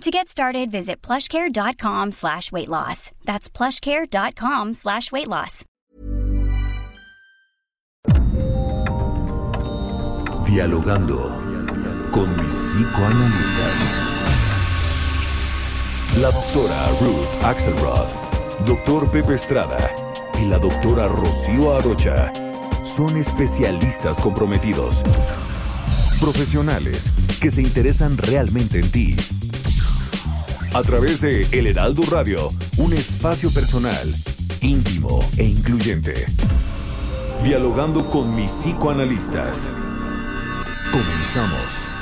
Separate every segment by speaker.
Speaker 1: To get started, visit plushcare.com slash weight loss. That's plushcare.com slash weight loss.
Speaker 2: Dialogando con mis psicoanalistas. La doctora Ruth Axelrod, doctor Pepe Estrada y la doctora Rocío Arocha son especialistas comprometidos. Profesionales que se interesan realmente en ti. A través de El Heraldo Radio, un espacio personal, íntimo e incluyente. Dialogando con mis psicoanalistas. Comenzamos.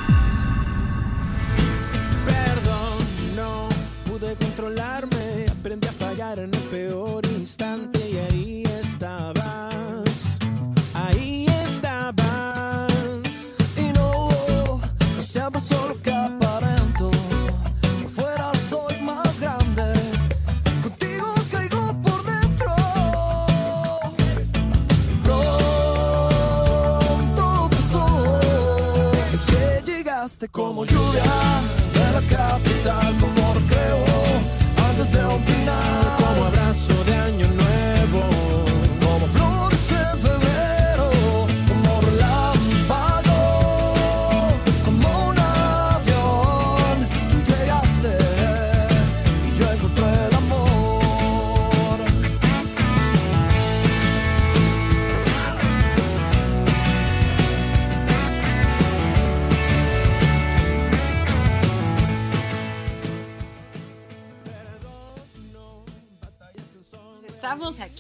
Speaker 3: Como lluvia de la capital, como recreo antes de un final, como abrazo de año nuevo,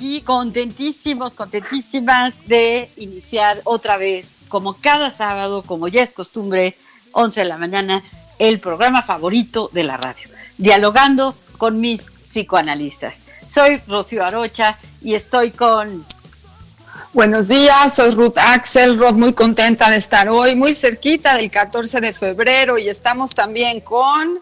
Speaker 4: aquí contentísimos, contentísimas de iniciar otra vez, como cada sábado, como ya es costumbre, 11 de la mañana, el programa favorito de la radio, dialogando con mis psicoanalistas. Soy Rocío Arocha y estoy con
Speaker 5: Buenos días, soy Ruth Axelrod, muy contenta de estar hoy, muy cerquita del 14 de febrero y estamos también con...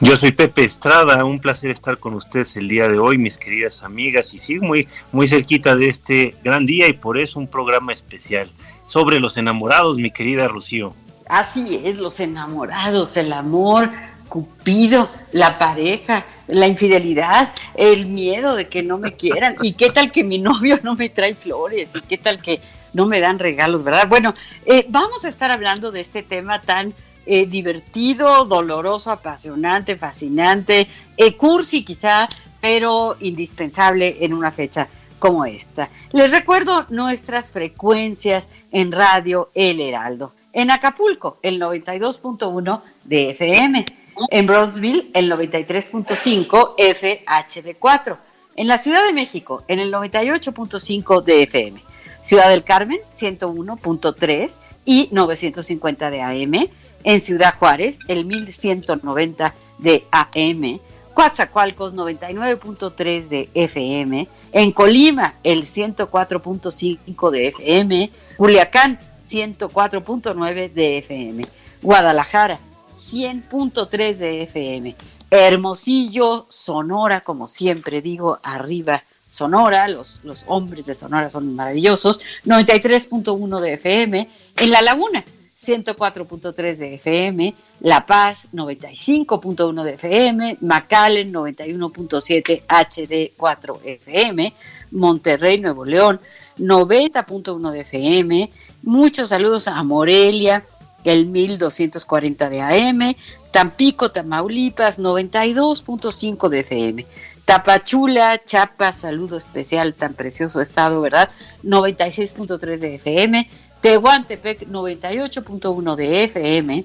Speaker 6: Yo soy Pepe Estrada, un placer estar con ustedes el día de hoy, mis queridas amigas, y sí, muy, muy cerquita de este gran día y por eso un programa especial sobre los enamorados, mi querida Rocío.
Speaker 4: Así es, los enamorados, el amor, Cupido, la pareja, la infidelidad, el miedo de que no me quieran. ¿Y qué tal que mi novio no me trae flores? ¿Y qué tal que no me dan regalos, verdad? Bueno, eh, vamos a estar hablando de este tema tan eh, divertido, doloroso, apasionante, fascinante, eh, cursi quizá, pero indispensable en una fecha como esta. Les recuerdo nuestras frecuencias en Radio El Heraldo. En Acapulco, el 92.1 de FM. En Brownsville, el 93.5 FHD4. En la Ciudad de México, en el 98.5 de FM. Ciudad del Carmen, 101.3 y 950 de AM. En Ciudad Juárez, el 1190 de AM. Coatzacoalcos 99.3 de FM, en Colima el 104.5 de FM, Culiacán 104.9 de FM, Guadalajara 100.3 de FM, Hermosillo, Sonora, como siempre digo, arriba Sonora, los, los hombres de Sonora son maravillosos, 93.1 de FM, en La Laguna 104.3 de FM, La Paz 95.1 de FM, McAllen 91.7 HD4 FM, Monterrey, Nuevo León 90.1 de FM, muchos saludos a Morelia, el 1240 de AM, Tampico, Tamaulipas 92.5 de FM. Tapachula, Chiapas, saludo especial, tan precioso estado, ¿verdad? 96.3 de FM. Tehuantepec 98.1 de FM,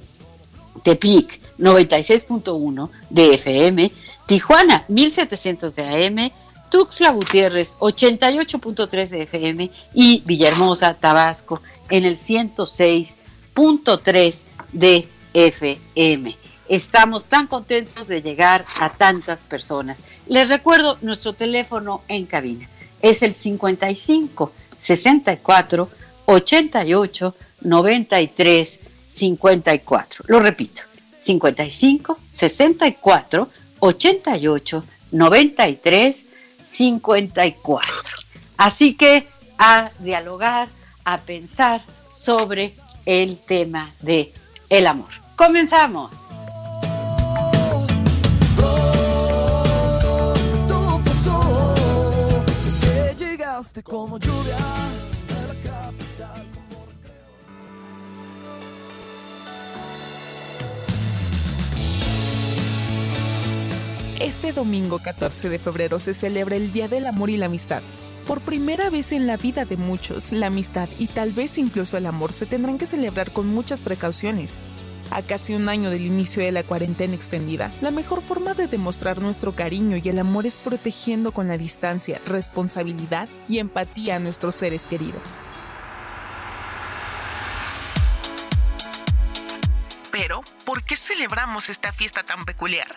Speaker 4: Tepic 96.1 de FM, Tijuana 1700 de AM, Tuxtla Gutiérrez 88.3 de FM y Villahermosa, Tabasco en el 106.3 de FM. Estamos tan contentos de llegar a tantas personas. Les recuerdo nuestro teléfono en cabina es el 55 64 88 93 54. Lo repito, 55 64 88 93 54. Así que a dialogar, a pensar sobre el tema de el amor. Comenzamos. como lluvia
Speaker 7: Este domingo 14 de febrero se celebra el Día del Amor y la Amistad. Por primera vez en la vida de muchos, la amistad y tal vez incluso el amor se tendrán que celebrar con muchas precauciones. A casi un año del inicio de la cuarentena extendida, la mejor forma de demostrar nuestro cariño y el amor es protegiendo con la distancia, responsabilidad y empatía a nuestros seres queridos. Pero, ¿por qué celebramos esta fiesta tan peculiar?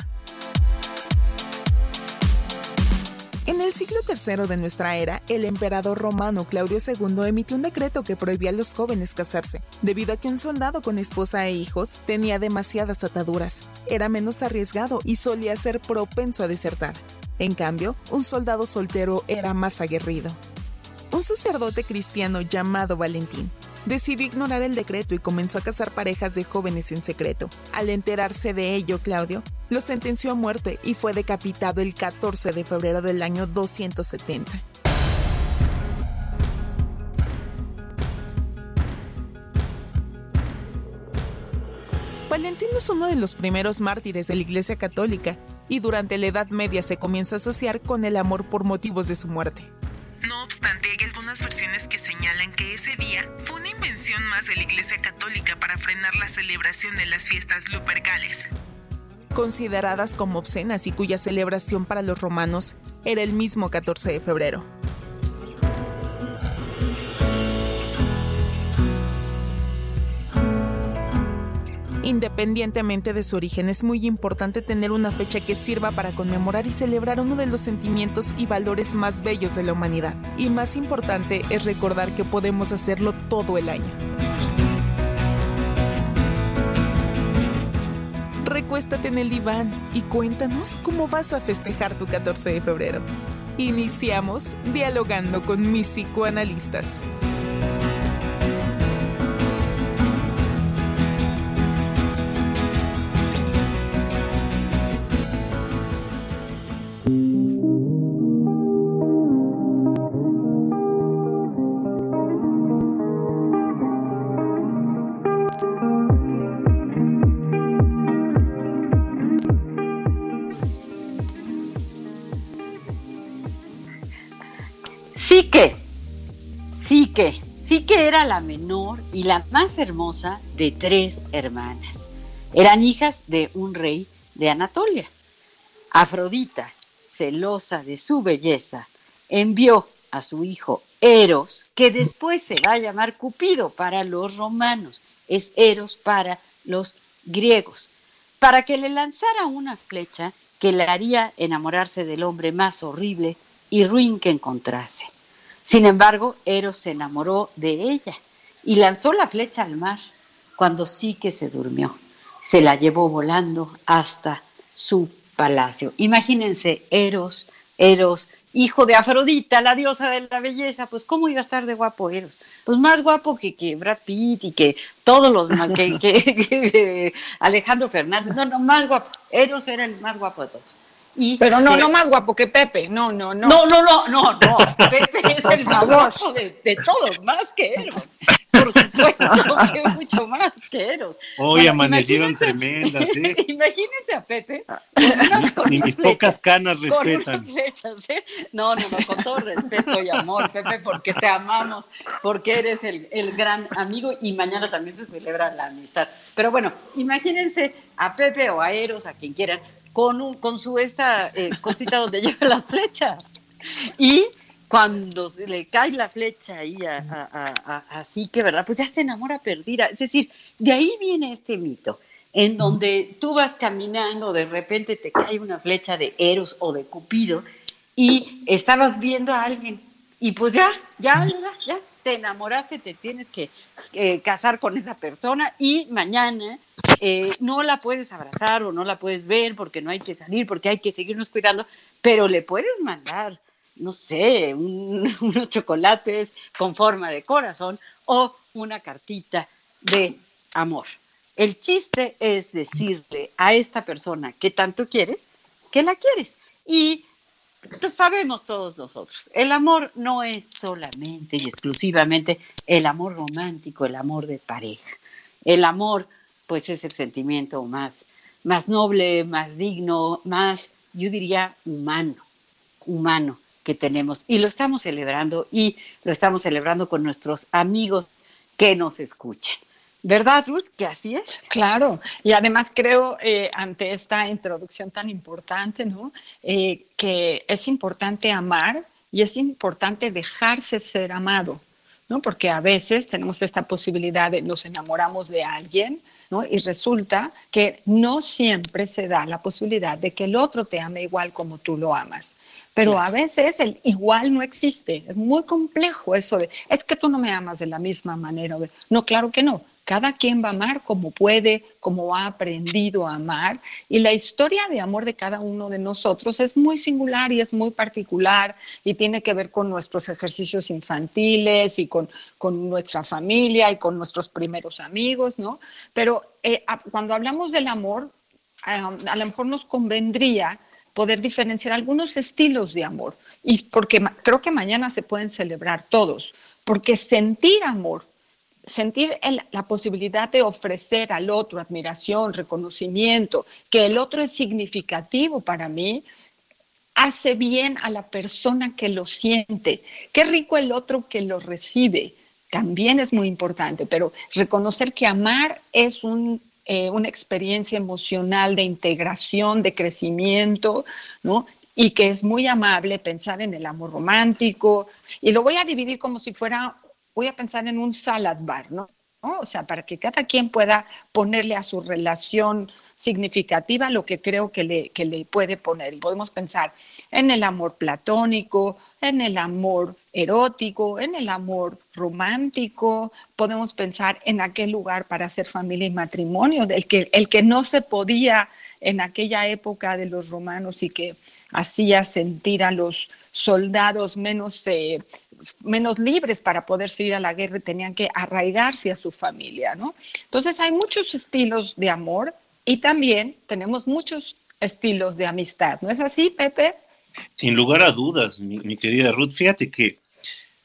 Speaker 7: En el siglo III de nuestra era, el emperador romano Claudio II emitió un decreto que prohibía a los jóvenes casarse, debido a que un soldado con esposa e hijos tenía demasiadas ataduras, era menos arriesgado y solía ser propenso a desertar. En cambio, un soldado soltero era más aguerrido. Un sacerdote cristiano llamado Valentín decidió ignorar el decreto y comenzó a casar parejas de jóvenes en secreto. Al enterarse de ello, Claudio lo sentenció a muerte y fue decapitado el 14 de febrero del año 270. Valentín es uno de los primeros mártires de la Iglesia Católica y durante la Edad Media se comienza a asociar con el amor por motivos de su muerte. No obstante, hay algunas versiones que señalan que ese día fue una invención más de la Iglesia Católica para frenar la celebración de las fiestas lupercales. Consideradas como obscenas y cuya celebración para los romanos era el mismo 14 de febrero. Independientemente de su origen, es muy importante tener una fecha que sirva para conmemorar y celebrar uno de los sentimientos y valores más bellos de la humanidad. Y más importante es recordar que podemos hacerlo todo el año. Recuéstate en el diván y cuéntanos cómo vas a festejar tu 14 de febrero. Iniciamos dialogando con mis psicoanalistas.
Speaker 4: Sí que, sí que, sí que era la menor y la más hermosa de tres hermanas. Eran hijas de un rey de Anatolia. Afrodita, celosa de su belleza, envió a su hijo Eros, que después se va a llamar Cupido para los romanos, es Eros para los griegos, para que le lanzara una flecha que le haría enamorarse del hombre más horrible y ruin que encontrase. Sin embargo, Eros se enamoró de ella y lanzó la flecha al mar cuando sí que se durmió. Se la llevó volando hasta su palacio. Imagínense, Eros, Eros, hijo de Afrodita, la diosa de la belleza, pues ¿cómo iba a estar de guapo Eros? Pues más guapo que, que Brad Pitt y que todos los, que, que Alejandro Fernández, no, no, más guapo. Eros era el más guapo de todos.
Speaker 5: Pero no, no más guapo que Pepe, no, no, no.
Speaker 4: No, no, no, no, no. Pepe es el más guapo de, de, todos, más que Eros. Por supuesto, que mucho más que Eros.
Speaker 6: Hoy bueno, amanecieron tremendas, ¿eh?
Speaker 4: Imagínense a Pepe.
Speaker 6: Ni mis pocas canas respetan.
Speaker 4: Con flechas, ¿eh? No, no, no, con todo respeto y amor, Pepe, porque te amamos, porque eres el, el gran amigo y mañana también se celebra la amistad. Pero bueno, imagínense a Pepe o a Eros, a quien quieran, con, un, con su esta eh, cosita donde lleva la flecha. Y cuando se le cae la flecha ahí así que, ¿verdad? Pues ya se enamora perdida. Es decir, de ahí viene este mito, en donde tú vas caminando, de repente te cae una flecha de Eros o de Cupido y estabas viendo a alguien y pues ya, ya, ya, ya, te enamoraste, te tienes que eh, casar con esa persona y mañana eh, no la puedes abrazar o no la puedes ver porque no hay que salir, porque hay que seguirnos cuidando, pero le puedes mandar, no sé, unos chocolates con forma de corazón o una cartita de amor. El chiste es decirle a esta persona que tanto quieres, que la quieres. Y sabemos todos nosotros, el amor no es solamente y exclusivamente el amor romántico, el amor de pareja. El amor, pues, es el sentimiento más, más noble, más digno, más, yo diría, humano, humano que tenemos. Y lo estamos celebrando y lo estamos celebrando con nuestros amigos que nos escuchan. ¿Verdad, Ruth? Que así es.
Speaker 5: Claro, y además creo, eh, ante esta introducción tan importante, ¿no? Eh, que es importante amar y es importante dejarse ser amado, ¿no? Porque a veces tenemos esta posibilidad de nos enamoramos de alguien, ¿no? Y resulta que no siempre se da la posibilidad de que el otro te ame igual como tú lo amas. Pero a veces el igual no existe. Es muy complejo eso de, es que tú no me amas de la misma manera. No, claro que no. Cada quien va a amar como puede, como ha aprendido a amar. Y la historia de amor de cada uno de nosotros es muy singular y es muy particular y tiene que ver con nuestros ejercicios infantiles y con, con nuestra familia y con nuestros primeros amigos, ¿no? Pero eh, cuando hablamos del amor, a lo mejor nos convendría poder diferenciar algunos estilos de amor. Y porque creo que mañana se pueden celebrar todos, porque sentir amor sentir la posibilidad de ofrecer al otro admiración, reconocimiento, que el otro es significativo para mí, hace bien a la persona que lo siente. Qué rico el otro que lo recibe. También es muy importante, pero reconocer que amar es eh, una experiencia emocional de integración, de crecimiento, ¿no? y que es muy amable pensar en el amor romántico. Y lo voy a dividir como si fuera voy a pensar en un salad bar, ¿no? O sea, para que cada quien pueda ponerle a su relación significativa lo que creo que le, que le puede poner. Y podemos pensar en el amor platónico, en el amor erótico, en el amor romántico, podemos pensar en aquel lugar para hacer familia y matrimonio, del que, el que no se podía en aquella época de los romanos y que hacía sentir a los soldados menos eh, menos libres para poder ir a la guerra y tenían que arraigarse a su familia, ¿no? Entonces hay muchos estilos de amor y también tenemos muchos estilos de amistad, ¿no es así, Pepe?
Speaker 6: Sin lugar a dudas, mi, querida Ruth, fíjate que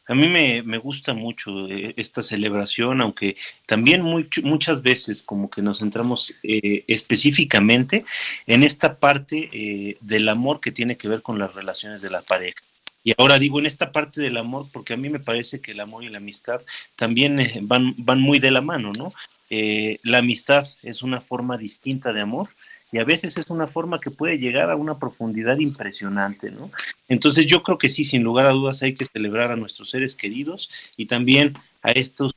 Speaker 6: a mí me, gusta mucho eh, esta celebración, aunque también muchas veces como que nos centramos eh, específicamente en esta parte eh, del amor que tiene que ver con las relaciones de la pareja. Y ahora digo en esta parte del amor, porque a mí me parece que el amor y la amistad también eh, van, van muy de la mano, ¿no? Eh, la amistad es una forma distinta de amor y a veces es una forma que puede llegar a una profundidad impresionante, ¿no? Entonces yo creo que sí, sin lugar a dudas hay que celebrar a nuestros seres queridos y también a estos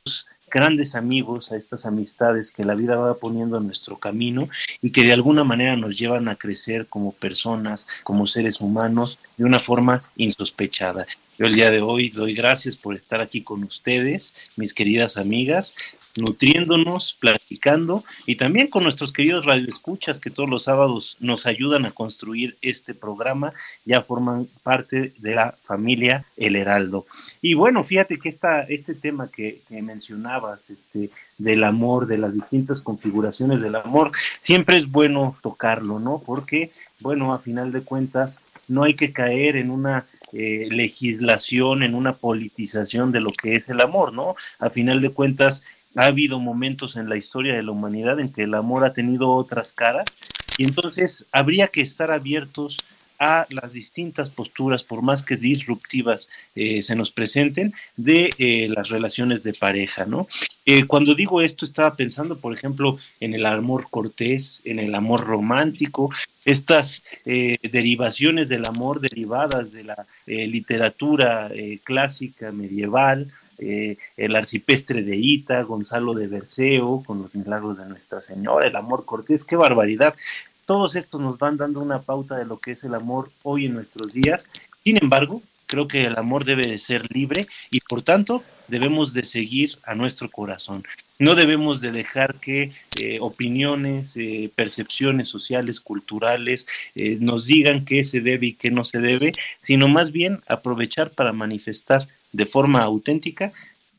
Speaker 6: grandes amigos, a estas amistades que la vida va poniendo en nuestro camino y que de alguna manera nos llevan a crecer como personas, como seres humanos, de una forma insospechada. Yo el día de hoy doy gracias por estar aquí con ustedes, mis queridas amigas, nutriéndonos, platicando y también con nuestros queridos radioescuchas que todos los sábados nos ayudan a construir este programa, ya forman parte de la familia El Heraldo. Y bueno, fíjate que esta, este tema que, que mencionabas, este, del amor, de las distintas configuraciones del amor, siempre es bueno tocarlo, ¿no? Porque, bueno, a final de cuentas, no hay que caer en una eh, legislación, en una politización de lo que es el amor, ¿no? A final de cuentas, ha habido momentos en la historia de la humanidad en que el amor ha tenido otras caras y entonces habría que estar abiertos a las distintas posturas, por más que disruptivas eh, se nos presenten, de eh, las relaciones de pareja, ¿no? cuando digo esto, estaba pensando, por ejemplo, en el amor cortés, en el amor romántico, estas eh, derivaciones del amor derivadas de la eh, literatura eh, clásica medieval, el arcipestre de Ita, Gonzalo de Berceo, con los milagros de Nuestra Señora, el amor cortés, qué barbaridad. Todos estos nos van dando una pauta de lo que es el amor hoy en nuestros días. Sin embargo, Creo que el amor debe de ser libre y por tanto debemos de seguir a nuestro corazón. No debemos de dejar que eh, opiniones, eh, percepciones sociales, culturales eh, nos digan qué se debe y qué no se debe, sino más bien aprovechar para manifestar de forma auténtica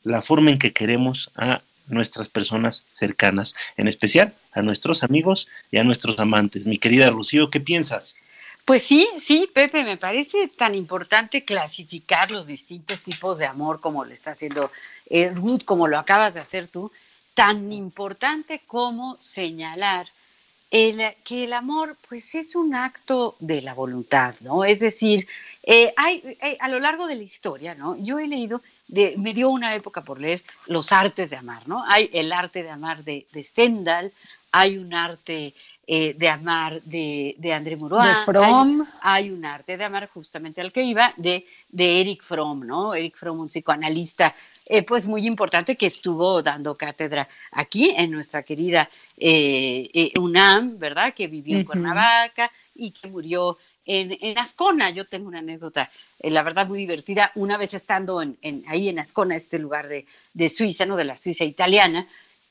Speaker 6: la forma en que queremos a nuestras personas cercanas, en especial a nuestros amigos y a nuestros amantes. Mi querida Rocío, ¿qué piensas?
Speaker 4: Pues sí, sí, Pepe, me parece tan importante clasificar los distintos tipos de amor como lo está haciendo eh, Ruth, como lo acabas de hacer tú, tan importante como señalar el, que el amor pues es un acto de la voluntad, ¿no? Es decir, eh, hay, eh, a lo largo de la historia, ¿no? Yo he leído, de, me dio una época por leer los artes de amar, ¿no? Hay el arte de amar de, de Stendhal, hay un arte eh, de amar de, de André Mourois.
Speaker 5: De Fromm.
Speaker 4: Hay, un arte de amar justamente al que iba, de, de Eric Fromm, ¿no? Eric Fromm, un psicoanalista, eh, pues muy importante que estuvo dando cátedra aquí en nuestra querida eh, UNAM, ¿verdad? Que vivió en Cuernavaca y que murió en, en, Ascona. Yo tengo una anécdota, la verdad, muy divertida. Una vez estando en, en, ahí en Ascona, este lugar de, de Suiza, ¿no? De la Suiza italiana,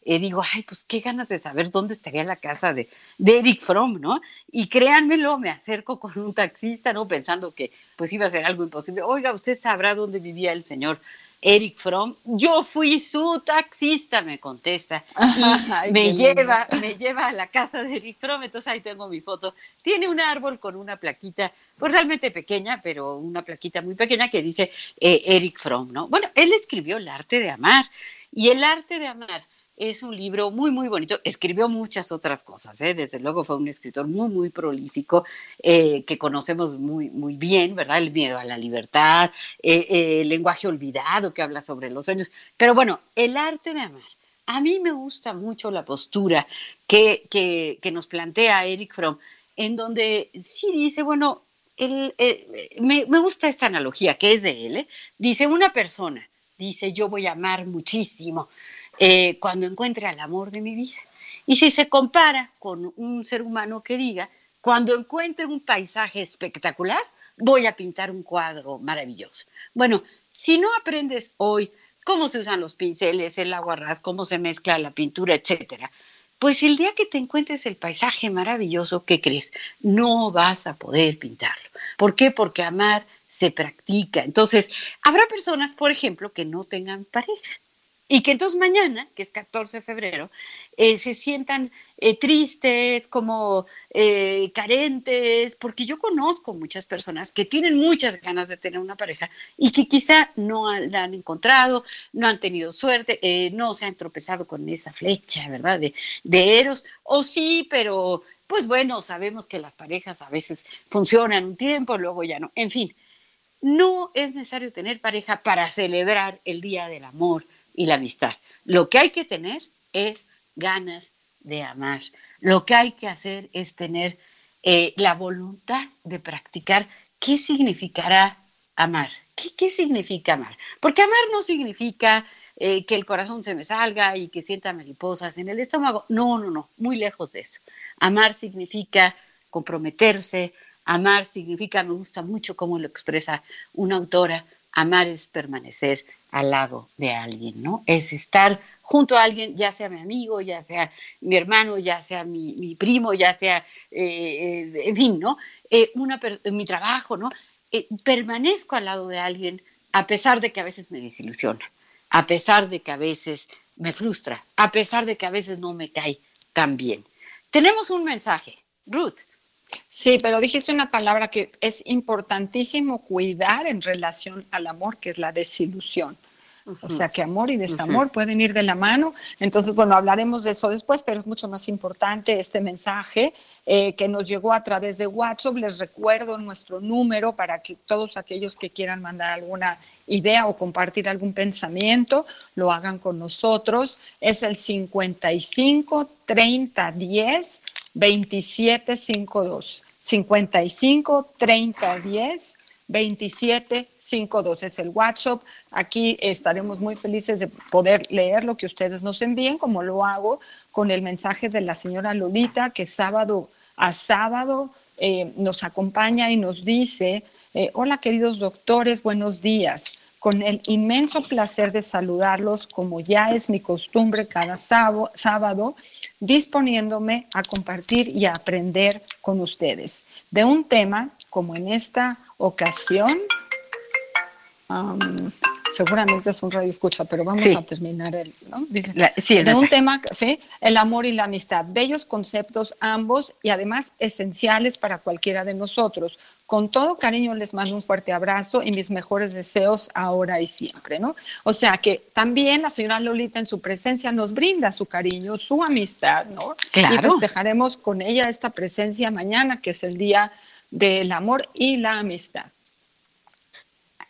Speaker 4: eh, digo, ay, pues qué ganas de saber dónde estaría la casa de, de, Eric Fromm, ¿no? Y créanmelo, me acerco con un taxista, ¿no? Pensando que pues iba a ser algo imposible. Oiga, ¿usted sabrá dónde vivía el señor Eric Fromm? Yo fui su taxista, me contesta. Y me lleva, me lleva a la casa de Eric Fromm, entonces ahí tengo mi foto. Tiene un árbol con una plaquita, pues realmente pequeña, pero una plaquita muy pequeña que dice eh, Eric Fromm, ¿no? Bueno, él escribió El arte de amar. Y el arte de amar es un libro muy, muy bonito. Escribió muchas otras cosas, ¿eh? desde luego fue un escritor muy, muy prolífico, eh, que conocemos muy, muy bien, ¿verdad? El miedo a la libertad, eh, el lenguaje olvidado que habla sobre los sueños. Pero bueno, el arte de amar. A mí me gusta mucho la postura que, que, nos plantea Eric Fromm, en donde sí dice, bueno, me, me, gusta esta analogía que es de él. Dice, una persona, dice, yo voy a amar muchísimo eh, cuando encuentre al amor de mi vida. Y si se compara con un ser humano que diga, cuando encuentre un paisaje espectacular, voy a pintar un cuadro maravilloso. Bueno, si no aprendes hoy cómo se usan los pinceles, el aguarrás, cómo se mezcla la pintura, etcétera, pues el día que te encuentres el paisaje maravilloso, ¿qué crees? No vas a poder pintarlo. ¿Por qué? Porque amar se practica. Entonces, habrá personas, por ejemplo, que no tengan pareja y que entonces mañana, que es 14 de febrero, eh, se sientan eh, tristes, como eh, carentes, porque yo conozco muchas personas que tienen muchas ganas de tener una pareja y que quizá no la han encontrado, no han tenido suerte, eh, no se han tropezado con esa flecha, ¿verdad? De, de Eros, o sí, pero pues bueno, sabemos que las parejas a veces funcionan un tiempo, luego ya no, en fin. No es necesario tener pareja para celebrar el Día del Amor, y la amistad. Lo que hay que tener es ganas de amar. Lo que hay que hacer es tener eh, la voluntad de practicar qué significará amar. ¿Qué, ¿Qué, significa amar? Porque amar no significa eh, que el corazón se me salga y que sienta mariposas en el estómago. No, no, no, muy lejos de eso. Amar significa comprometerse, amar significa, me gusta mucho cómo lo expresa una autora, amar es permanecer al lado de alguien, ¿no? Es estar junto a alguien, ya sea mi amigo, ya sea mi hermano, ya sea mi, primo, ya sea, eh, eh, en fin, ¿no? Eh, una, mi trabajo, ¿no? permanezco al lado de alguien a pesar de que a veces me desilusiona, a pesar de que a veces me frustra, a pesar de que a veces no me cae tan bien. Tenemos un mensaje, Ruth.
Speaker 5: Sí, pero dijiste una palabra que es importantísimo cuidar en relación al amor, que es la desilusión. O sea que amor y desamor pueden ir de la mano. Entonces, bueno, hablaremos de eso después, pero es mucho más importante este mensaje eh, que nos llegó a través de WhatsApp. Les recuerdo nuestro número para que todos aquellos que quieran mandar alguna idea o compartir algún pensamiento lo hagan con nosotros. Es el 55 30 10 2752. 55 30 10 2752 es el WhatsApp. Aquí estaremos muy felices de poder leer lo que ustedes nos envíen, como lo hago con el mensaje de la señora Lolita, que sábado a sábado eh, nos acompaña y nos dice Eh, hola queridos doctores, buenos días. Con el inmenso placer de saludarlos, como ya es mi costumbre cada sábado, disponiéndome a compartir y a aprender con ustedes de un tema como en esta ocasión. seguramente es un radio escucha, pero vamos a terminar el, ¿no? Dice, de un tema, sí, el amor y la amistad, bellos conceptos ambos y además esenciales para cualquiera de nosotros. Con todo cariño les mando un fuerte abrazo y mis mejores deseos ahora y siempre, ¿no? O sea que también la señora Lolita en su presencia nos brinda su cariño, su amistad, ¿no?
Speaker 4: Claro.
Speaker 5: Y festejaremos con ella esta presencia mañana, que es el día del amor y la amistad.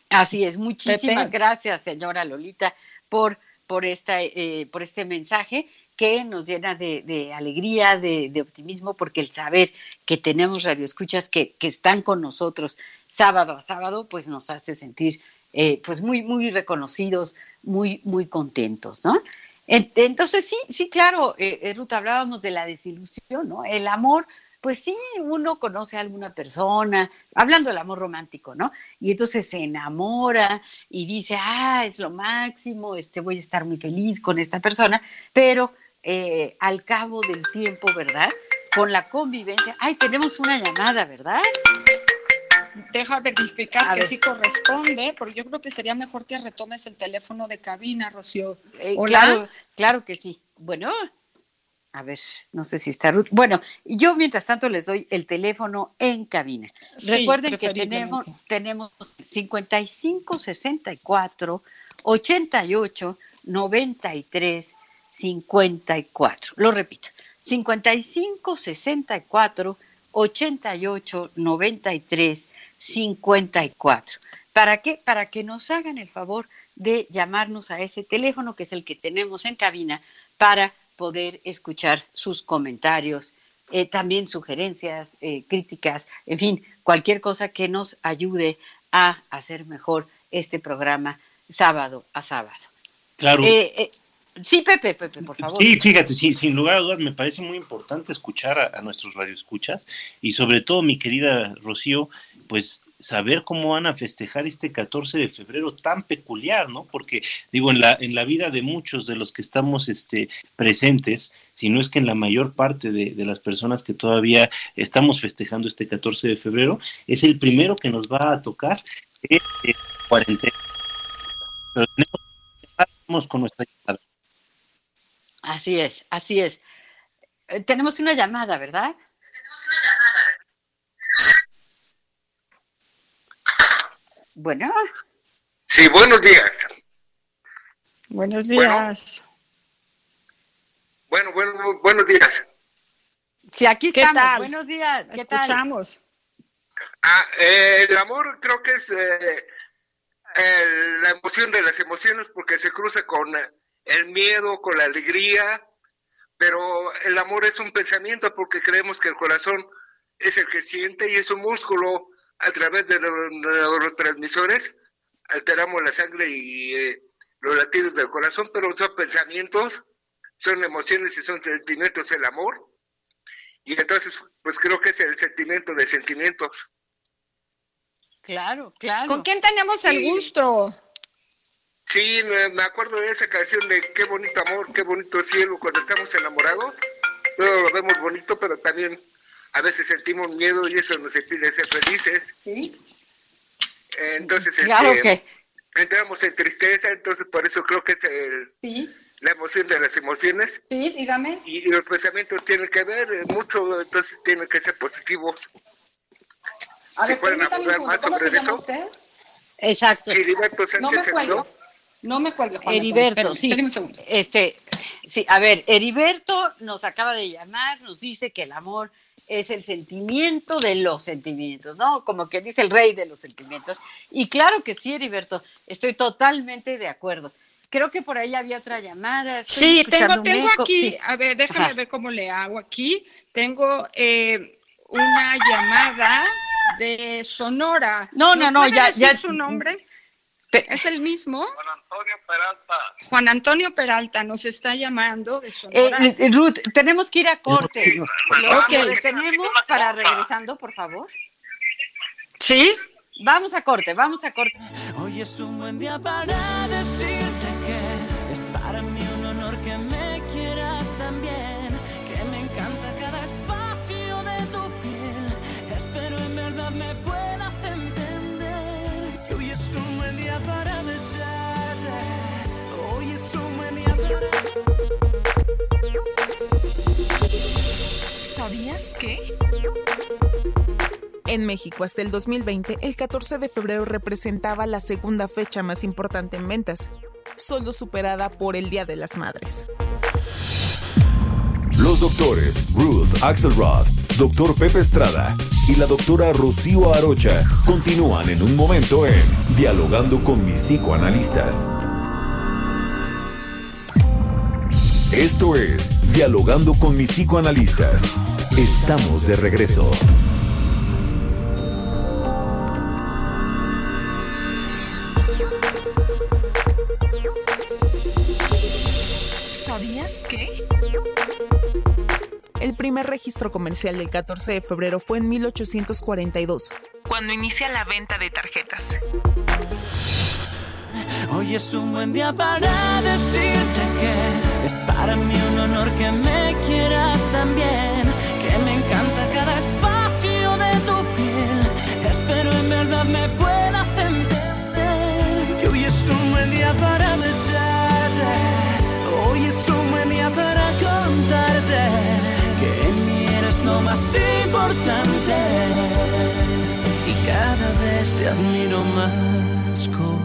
Speaker 4: Así es, muchísimas gracias, señora Lolita, por, por, esta, eh, por este mensaje que nos llena de, alegría, de, optimismo, porque el saber que tenemos radioescuchas que, que están con nosotros sábado a sábado, pues nos hace sentir eh, pues muy, muy reconocidos, muy, muy contentos, ¿no? Entonces, sí, sí, claro, eh, eh, Ruth, hablábamos de la desilusión, ¿no? El amor, pues sí, uno conoce a alguna persona, hablando del amor romántico, ¿no? Y entonces se enamora y dice, ah, es lo máximo, este, voy a estar muy feliz con esta persona, pero eh, al cabo del tiempo, ¿verdad? Con la convivencia. Ay, tenemos una llamada, ¿verdad?
Speaker 5: Deja verificar que sí corresponde, porque yo creo que sería mejor que retomes el teléfono de cabina, Rocío.
Speaker 4: Eh, claro, claro que sí. Bueno, a ver, no sé si está Ruth. Bueno, yo mientras tanto les doy el teléfono en cabina. Recuerden que tenemos, tenemos 55 64 88 93 54. Lo repito, 55 64 88 93 54. ¿Para qué? Para que nos hagan el favor de llamarnos a ese teléfono que es el que tenemos en cabina para poder escuchar sus comentarios, eh, también sugerencias, eh, críticas, en fin, cualquier cosa que nos ayude a hacer mejor este programa sábado a sábado.
Speaker 6: Claro.
Speaker 4: Eh, Sí, Pepe, Pepe, por favor.
Speaker 6: Sí, fíjate, sí, sin lugar a dudas me parece muy importante escuchar a, nuestros radioescuchas y sobre todo, mi querida Rocío, pues saber cómo van a festejar este 14 de febrero tan peculiar, ¿no? Porque digo, en la, en la vida de muchos de los que estamos este, presentes, si no es que en la mayor parte de, las personas que todavía estamos festejando este 14 de febrero, es el primero que nos va a tocar eh, cuarentena. Pero tenemos con nuestra
Speaker 4: Así es, así es. Eh, tenemos una llamada, ¿verdad? Tenemos una llamada. Bueno.
Speaker 8: Sí, buenos días.
Speaker 5: Buenos días.
Speaker 8: Bueno, bueno, buenos días.
Speaker 4: Sí, aquí estamos. Buenos días.
Speaker 5: ¿Qué Escuchamos.
Speaker 8: Ah, eh, el amor creo que es eh, la emoción de las emociones porque se cruza con el miedo con la alegría, pero el amor es un pensamiento porque creemos que el corazón es el que siente y es un músculo a través de los neurotransmisores, alteramos la sangre y eh, los latidos del corazón, pero son pensamientos, son emociones y son sentimientos el amor. Y entonces, pues creo que es el sentimiento de sentimientos.
Speaker 4: Claro, claro.
Speaker 5: ¿Con quién tenemos el gusto?
Speaker 8: Sí, me acuerdo de esa canción de qué bonito amor, qué bonito cielo cuando estamos enamorados. Todo lo vemos bonito, pero también a veces sentimos miedo y eso nos impide ser felices.
Speaker 4: Sí.
Speaker 8: Entonces,
Speaker 4: claro este,
Speaker 8: que... entramos en tristeza, entonces por eso creo que es el,
Speaker 5: sí.
Speaker 8: la emoción de las emociones.
Speaker 5: Sí, dígame.
Speaker 8: Y, los pensamientos tienen que ver mucho, entonces tienen que ser positivos.
Speaker 5: A ver, pueden hablar más sobre eso? Usted?
Speaker 4: Exacto.
Speaker 8: Heriberto Sánchez
Speaker 5: no no me cuelgue, Juan.
Speaker 4: Heriberto, sí. Este, sí, a ver, Heriberto nos acaba de llamar, nos dice que el amor es el sentimiento de los sentimientos, ¿no? Como que dice el rey de los sentimientos. Y claro que sí, Heriberto, estoy totalmente de acuerdo. Creo que por ahí había otra llamada.
Speaker 5: sí, tengo, tengo aquí, a ver, déjame ver cómo le hago aquí. Tengo eh, una llamada de Sonora.
Speaker 4: No, no, no, ya, ya.
Speaker 5: su nombre? ¿Es el mismo? Juan Antonio Peralta. Juan Antonio Peralta nos está llamando de
Speaker 4: eh, eh, Ruth, tenemos que ir a corte. Lo detenemos para regresando, por favor.
Speaker 5: ¿Sí?
Speaker 4: Vamos a corte, vamos a corte.
Speaker 3: Hoy es un buen día para decirte
Speaker 7: ¿Sabías qué? En México, hasta el 2020, el 14 de febrero representaba la segunda fecha más importante en ventas, solo superada por el Día de las Madres.
Speaker 2: Los doctores Ruth Axelrod, doctor Pepe Estrada y la doctora Rocío Arocha continúan en un momento en Dialogando con mis psicoanalistas. Esto es Dialogando con mis psicoanalistas. Estamos de regreso.
Speaker 7: ¿Sabías qué? El primer registro comercial del 14 de febrero fue en 1842, cuando inicia la venta de tarjetas.
Speaker 3: Hoy es un buen día para decirte que es para mí un honor que me quieras también, que me encanta cada espacio de tu piel. Espero en verdad me puedas entender. Que hoy es un buen día para besarte. Hoy es un buen día para contarte que en mí eres lo más importante. Y cada vez te admiro más como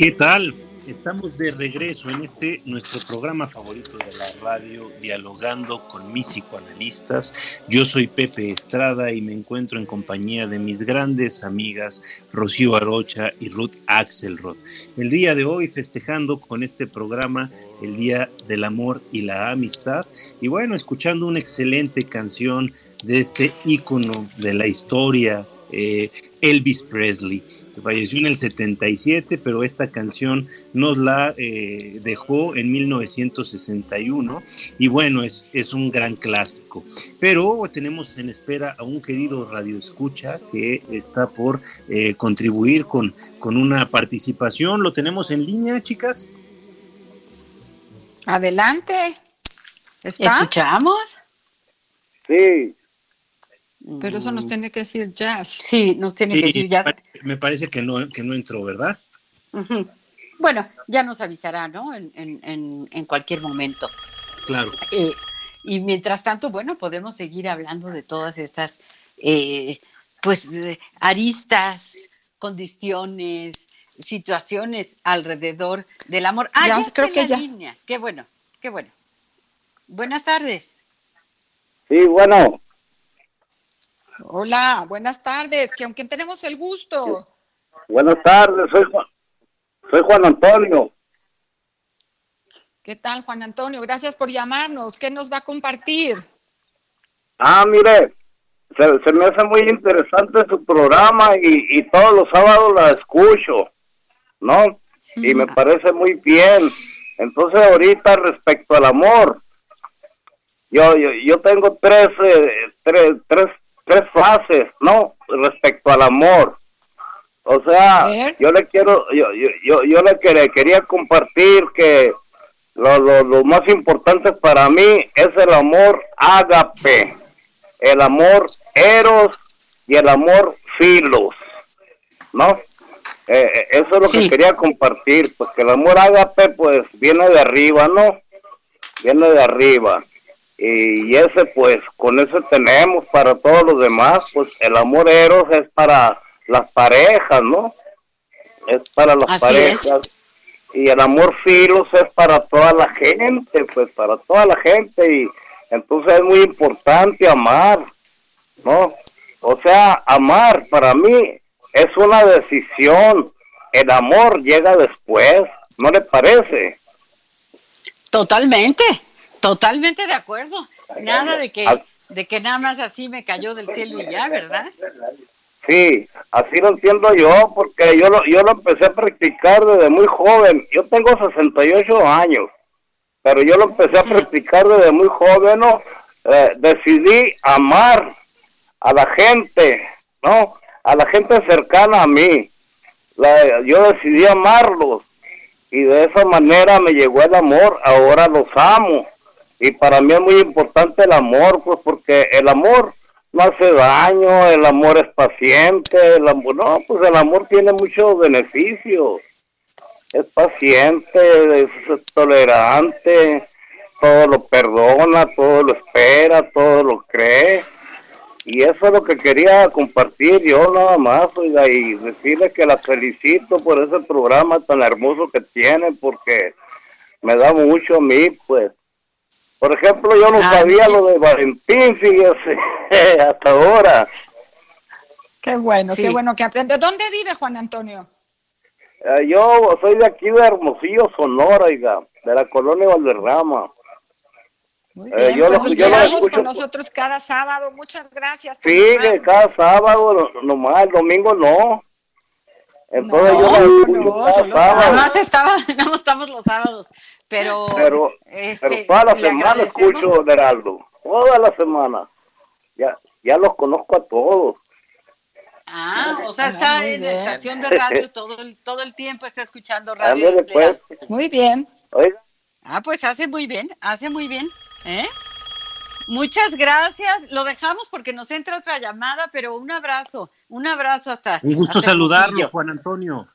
Speaker 6: ¿Qué tal? Estamos de regreso en este nuestro programa favorito de la radio, dialogando con mis psicoanalistas. Yo soy Pepe Estrada y me encuentro en compañía de mis grandes amigas Rocío Arocha y Ruth Axelrod. El día de hoy festejando con este programa el Día del Amor y la Amistad. Y bueno, escuchando una excelente canción de este ícono de la historia, eh, Elvis Presley que falleció en el 77, pero esta canción nos la eh, dejó en 1961 y bueno, es, es un gran clásico. Pero tenemos en espera a un querido Radio Escucha que está por eh, contribuir con, con una participación. ¿Lo tenemos en línea, chicas?
Speaker 5: Adelante. ¿Está?
Speaker 4: ¿Escuchamos?
Speaker 9: Sí,
Speaker 5: Pero eso nos tiene que decir Jazz.
Speaker 4: Sí, nos tiene que decir ya.
Speaker 6: Me parece que no, que no entró, ¿verdad?
Speaker 4: Bueno, ya nos avisará, ¿no? En, en- en- cualquier momento.
Speaker 6: Claro.
Speaker 4: Eh, y mientras tanto, bueno, podemos seguir hablando de todas estas, eh, pues, aristas, condiciones, situaciones alrededor del amor. Ah,
Speaker 5: Ya, creo que
Speaker 4: la
Speaker 5: ya.
Speaker 4: línea. Qué bueno, qué bueno. Buenas tardes.
Speaker 9: sí, bueno,
Speaker 5: Hola, buenas tardes. ¿Con quién tenemos el gusto?
Speaker 9: buenas tardes, soy Juan, soy Juan Antonio.
Speaker 5: ¿Qué tal, Juan Antonio? Gracias por llamarnos. ¿Qué nos va a compartir?
Speaker 9: Ah, mire, se, se me hace muy interesante su programa y, y todos los sábados la escucho, ¿no? Y me parece muy bien. Entonces ahorita respecto al amor, yo yo, yo tengo tres, eh, tres, tres, tres fases, ¿no? Respecto al amor. O sea, yo le quiero, yo, yo, yo, yo le quería, quería compartir que lo, lo, lo más importante para mí es el amor ágape, el amor eros y el amor filos, ¿no? Eh, eh, eso es lo que quería compartir, pues que el amor ágape pues viene de arriba, ¿no? Viene de arriba. Y, ese pues, con eso tenemos para todos los demás, pues el amor eros es para las parejas, ¿no? Es para las parejas. Y el amor filos es para toda la gente, pues para toda la gente. Y entonces es muy importante amar, ¿no? O sea, amar para mí es una decisión. El amor llega después, ¿no le parece?
Speaker 4: Totalmente, totalmente de acuerdo. Nada de que, de que nada más así me cayó del cielo y ya, ¿verdad?
Speaker 9: Sí, así lo entiendo yo, porque yo lo, yo lo empecé a practicar desde muy joven. Yo tengo 68 años, pero yo lo empecé a practicar desde muy joven, ¿no? Eh, decidí amar a la gente, ¿no? A la gente cercana a mí. yo decidí amarlos y de esa manera me llegó el amor, ahora los amo. Y para mí es muy importante el amor, pues porque el amor no hace daño, el amor es paciente, el amor, no, pues el amor tiene muchos beneficios. Es paciente, es tolerante, todo lo perdona, todo lo espera, todo lo cree. Y eso es lo que quería compartir yo nada más, oiga, y decirle que la felicito por ese programa tan hermoso que tiene, porque me da mucho a mí, pues. Por ejemplo, yo no sabía lo de Valentín, fíjese, hasta ahora.
Speaker 5: Qué bueno, qué bueno que aprende. ¿Dónde vive Juan Antonio?
Speaker 9: Eh, yo soy de aquí de Hermosillo, Sonora, oiga, de la colonia Valderrama.
Speaker 5: Muy eh, bien, pues yo lo, con nosotros cada sábado. Muchas gracias.
Speaker 9: Sí, cada sábado, nomás, el domingo no.
Speaker 4: Entonces no, yo no, Nada más estaba, no estamos los sábados, pero...
Speaker 9: Pero, este, toda la semana escucho Heraldo, toda la semana. Ya, ya los conozco a todos.
Speaker 4: Ah, o sea, está en la estación de radio todo el, todo el tiempo, está escuchando radio.
Speaker 5: Pues. Muy bien.
Speaker 9: Oiga.
Speaker 4: Ah, pues hace muy bien, hace muy bien. ¿Eh? Muchas gracias. Lo dejamos porque nos entra otra llamada, pero un abrazo, un abrazo hasta.
Speaker 6: Un gusto saludarlo, Juan Antonio.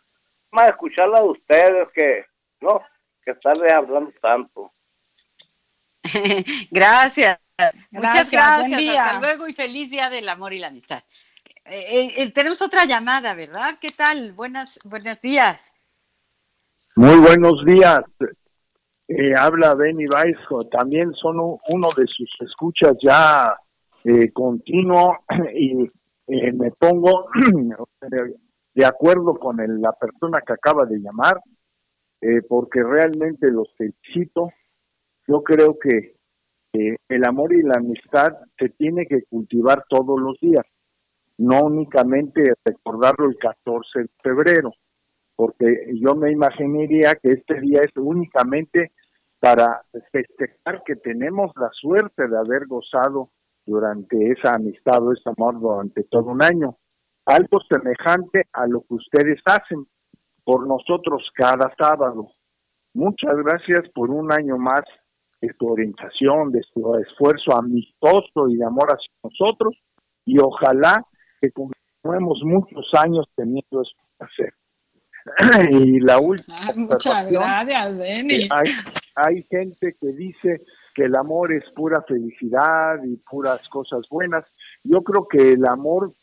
Speaker 9: Vamos a escucharla de ustedes que, no, que están hablando tanto.
Speaker 4: gracias. Muchas gracias. Hasta luego y feliz día del amor y la amistad. Eh, eh, tenemos otra llamada, ¿verdad? ¿Qué tal? Buenas, buenos días.
Speaker 10: Muy buenos días. Eh, habla Benny Baisco, también son uno de sus escuchas ya eh, continuo y eh, me pongo de acuerdo con la persona que acaba de llamar, eh, porque realmente los felicito. Yo creo que el amor y la amistad se tiene que cultivar todos los días, no únicamente recordarlo el 14 de febrero porque yo me imaginaría que este día es únicamente para festejar que tenemos la suerte de haber gozado durante esa amistad o ese amor durante todo un año. Algo semejante a lo que ustedes hacen por nosotros cada sábado. Muchas gracias por un año más de tu orientación, de tu esfuerzo amistoso y de amor hacia nosotros y ojalá que continuemos muchos años teniendo eso hacer. y la última.
Speaker 5: Ah, muchas gracias, Denny.
Speaker 10: Hay, hay gente que dice que el amor es pura felicidad y puras cosas buenas. Yo creo que el amor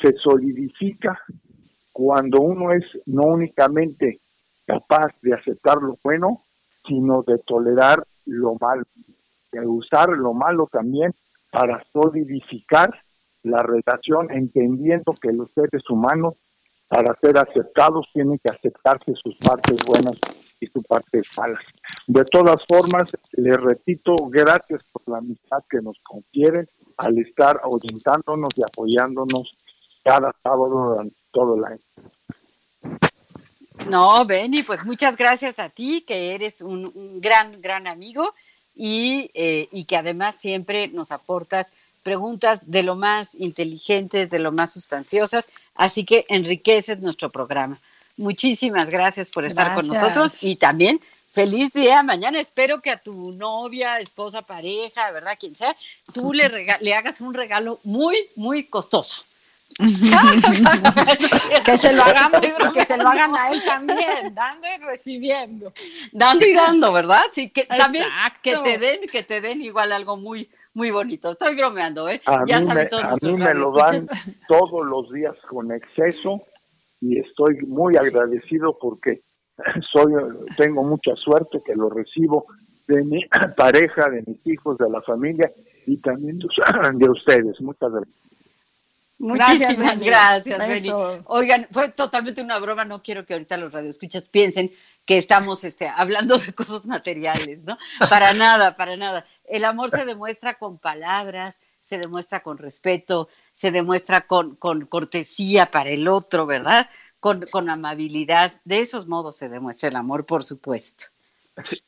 Speaker 10: se solidifica cuando uno es no únicamente capaz de aceptar lo bueno, sino de tolerar lo malo, de usar lo malo también para solidificar la relación, entendiendo que los seres humanos para ser aceptados tienen que aceptarse sus partes buenas y sus partes malas. De todas formas, les repito, gracias por la amistad que nos confieren al estar orientándonos y apoyándonos cada sábado durante todo el año.
Speaker 4: No, Benny, pues muchas gracias a ti, que eres un, gran, gran amigo y, eh, y que además siempre nos aportas preguntas de lo más inteligentes, de lo más sustanciosas, así que enriqueces nuestro programa. Muchísimas gracias por estar con nosotros y también feliz día mañana. Espero que a tu novia, esposa, pareja, ¿verdad? Quien sea, tú le, le hagas un regalo muy, muy costoso.
Speaker 5: que se lo hagamos y que se lo hagan a él también, dando y recibiendo.
Speaker 4: Dando y dando, ¿verdad? Sí, que también que te den, que te den igual algo muy, muy bonito. Estoy bromeando, ¿eh?
Speaker 10: A
Speaker 4: ya
Speaker 10: mí, me,
Speaker 4: todos
Speaker 10: a
Speaker 4: nuestros
Speaker 10: mí me lo dan todos los días con exceso y estoy muy agradecido porque soy tengo mucha suerte que lo recibo de mi pareja, de mis hijos, de la familia y también de, de ustedes. Muchas gracias.
Speaker 4: Muchísimas
Speaker 5: Gracias,
Speaker 4: gracias,
Speaker 5: Beni.
Speaker 4: Oigan, fue totalmente una broma, no quiero que ahorita los radioescuchas piensen que estamos este, hablando de cosas materiales, ¿no? Para nada, para nada. El amor se demuestra con palabras, se demuestra con respeto, se demuestra con, con cortesía para el otro, ¿verdad? Con, con amabilidad. De esos modos se demuestra el amor, por supuesto.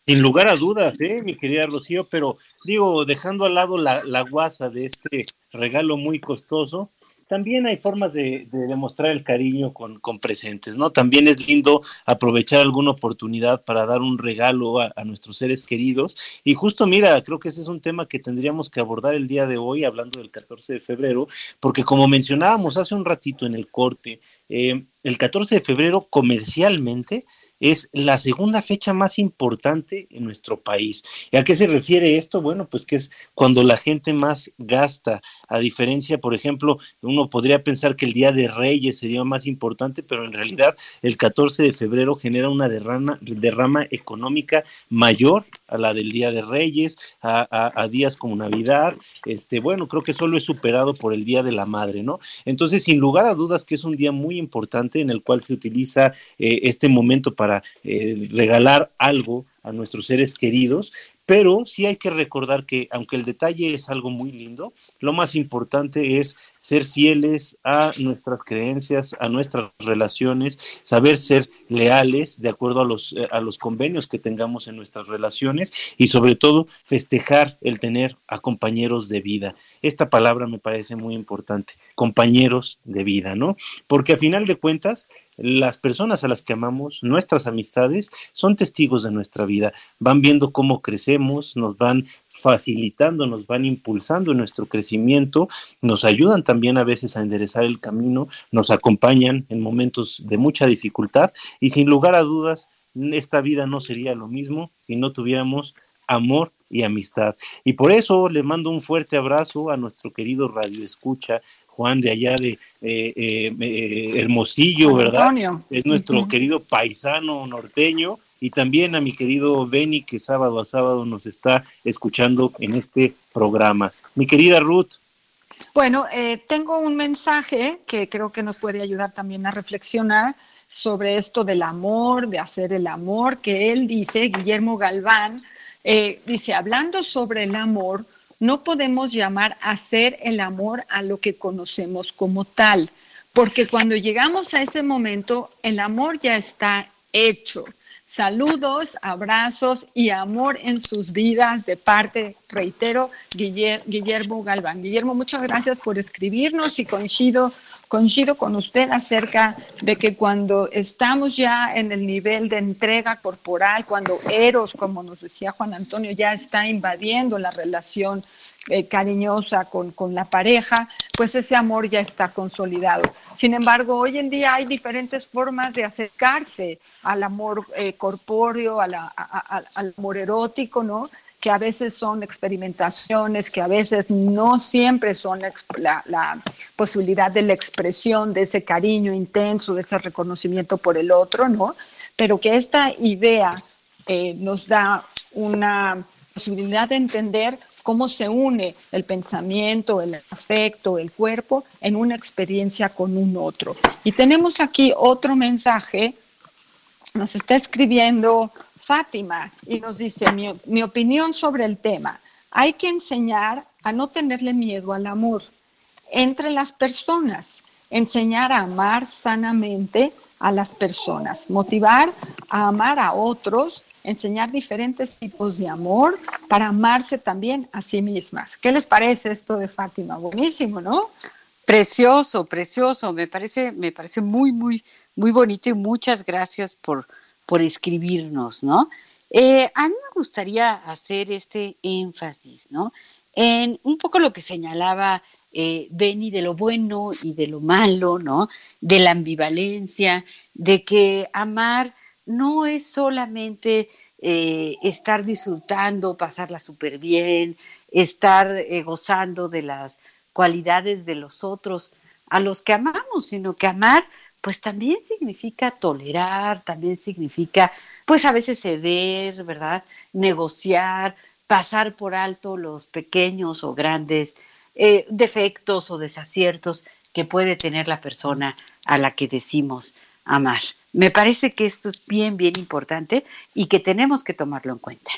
Speaker 6: Sin lugar a dudas, ¿eh, mi querida Rocío, pero digo, dejando al lado la, la guasa de este regalo muy costoso, también hay formas de, de demostrar el cariño con, con presentes, ¿no? También es lindo aprovechar alguna oportunidad para dar un regalo a, a nuestros seres queridos. Y justo, mira, creo que ese es un tema que tendríamos que abordar el día de hoy, hablando del 14 de febrero, porque como mencionábamos hace un ratito en el corte, eh, el 14 de febrero comercialmente es la segunda fecha más importante en nuestro país. ¿Y a qué se refiere esto? Bueno, pues que es cuando la gente más gasta, a diferencia, por ejemplo, uno podría pensar que el Día de Reyes sería más importante, pero en realidad el 14 de febrero genera una derrama, económica mayor a la del Día de Reyes, a días como Navidad, este, bueno, creo que solo es superado por el Día de la Madre, ¿no? Entonces, sin lugar a dudas que es un día muy importante en el cual se utiliza eh, este momento para eh, regalar algo a nuestros seres queridos, pero sí hay que recordar que aunque el detalle es algo muy lindo, lo más importante es ser fieles a nuestras creencias, a nuestras relaciones, saber ser leales de acuerdo a los, eh, a los convenios que tengamos en nuestras relaciones y sobre todo festejar el tener a compañeros de vida. Esta palabra me parece muy importante, compañeros de vida, ¿no? Porque a final de cuentas, las personas a las que amamos, nuestras amistades, son testigos de nuestra vida, van viendo cómo crecemos, nos van facilitando, nos van impulsando en nuestro crecimiento, nos ayudan también a veces a enderezar el camino, nos acompañan en momentos de mucha dificultad y sin lugar a dudas, esta vida no sería lo mismo si no tuviéramos amor y amistad. Y por eso le mando un fuerte abrazo a nuestro querido Radio Escucha, Juan de allá de eh, eh, eh, Hermosillo, ¿verdad?
Speaker 5: Antonio.
Speaker 6: Es nuestro querido paisano norteño y también a mi querido Benny que sábado a sábado nos está escuchando en este programa. Mi querida Ruth,
Speaker 5: Bueno, eh, tengo un mensaje que creo que nos puede ayudar también a reflexionar sobre esto del amor, de hacer el amor, que él dice, Guillermo Galván, eh, dice, hablando sobre el amor, no podemos llamar hacer el amor a lo que conocemos como tal, porque cuando llegamos a ese momento, el amor ya está hecho. Saludos, abrazos y amor en sus vidas de parte, reitero, Guiller- Guillermo Galván. Guillermo, muchas gracias por escribirnos y coincido, coincido con usted acerca de que cuando estamos ya en el nivel de entrega corporal, cuando Eros, como nos decía Juan Antonio, ya está invadiendo la relación eh, cariñosa con, con la pareja, pues ese amor ya está consolidado. Sin embargo, hoy en día hay diferentes formas de acercarse al amor eh, corpóreo, a al amor erótico, ¿no? que a veces son experimentaciones, que a veces no siempre son la posibilidad de la expresión de ese cariño intenso, de ese reconocimiento por el otro, ¿no? Pero que esta idea eh, nos da una posibilidad de entender cómo se une el pensamiento, el afecto, el cuerpo en una experiencia con un otro. Y tenemos aquí otro mensaje, nos está escribiendo Fátima y nos dice, mi, mi opinión sobre el tema, hay que enseñar a no tenerle miedo al amor. Entre las personas, enseñar a amar sanamente a las personas, motivar a amar a otros enseñar diferentes tipos de amor para amarse también a sí mismas. ¿Qué les parece esto de Fátima? Buenísimo, ¿no?
Speaker 4: Precioso, precioso. Me parece, me parece muy, muy, muy bonito y muchas gracias por, por escribirnos, ¿no? Eh, a mí me gustaría hacer este énfasis, ¿no? En un poco lo que señalaba eh, Benny de lo bueno y de lo malo, ¿no? De la ambivalencia, de que amar no es solamente eh, estar disfrutando, pasarla súper bien, estar eh, gozando de las cualidades de los otros a los que amamos, sino que amar pues también significa tolerar, también significa pues a veces ceder, ¿verdad? Negociar, pasar por alto los pequeños o grandes eh, defectos o desaciertos que puede tener la persona a la que decimos amar. Me parece que esto es bien, bien importante y que tenemos que tomarlo en cuenta.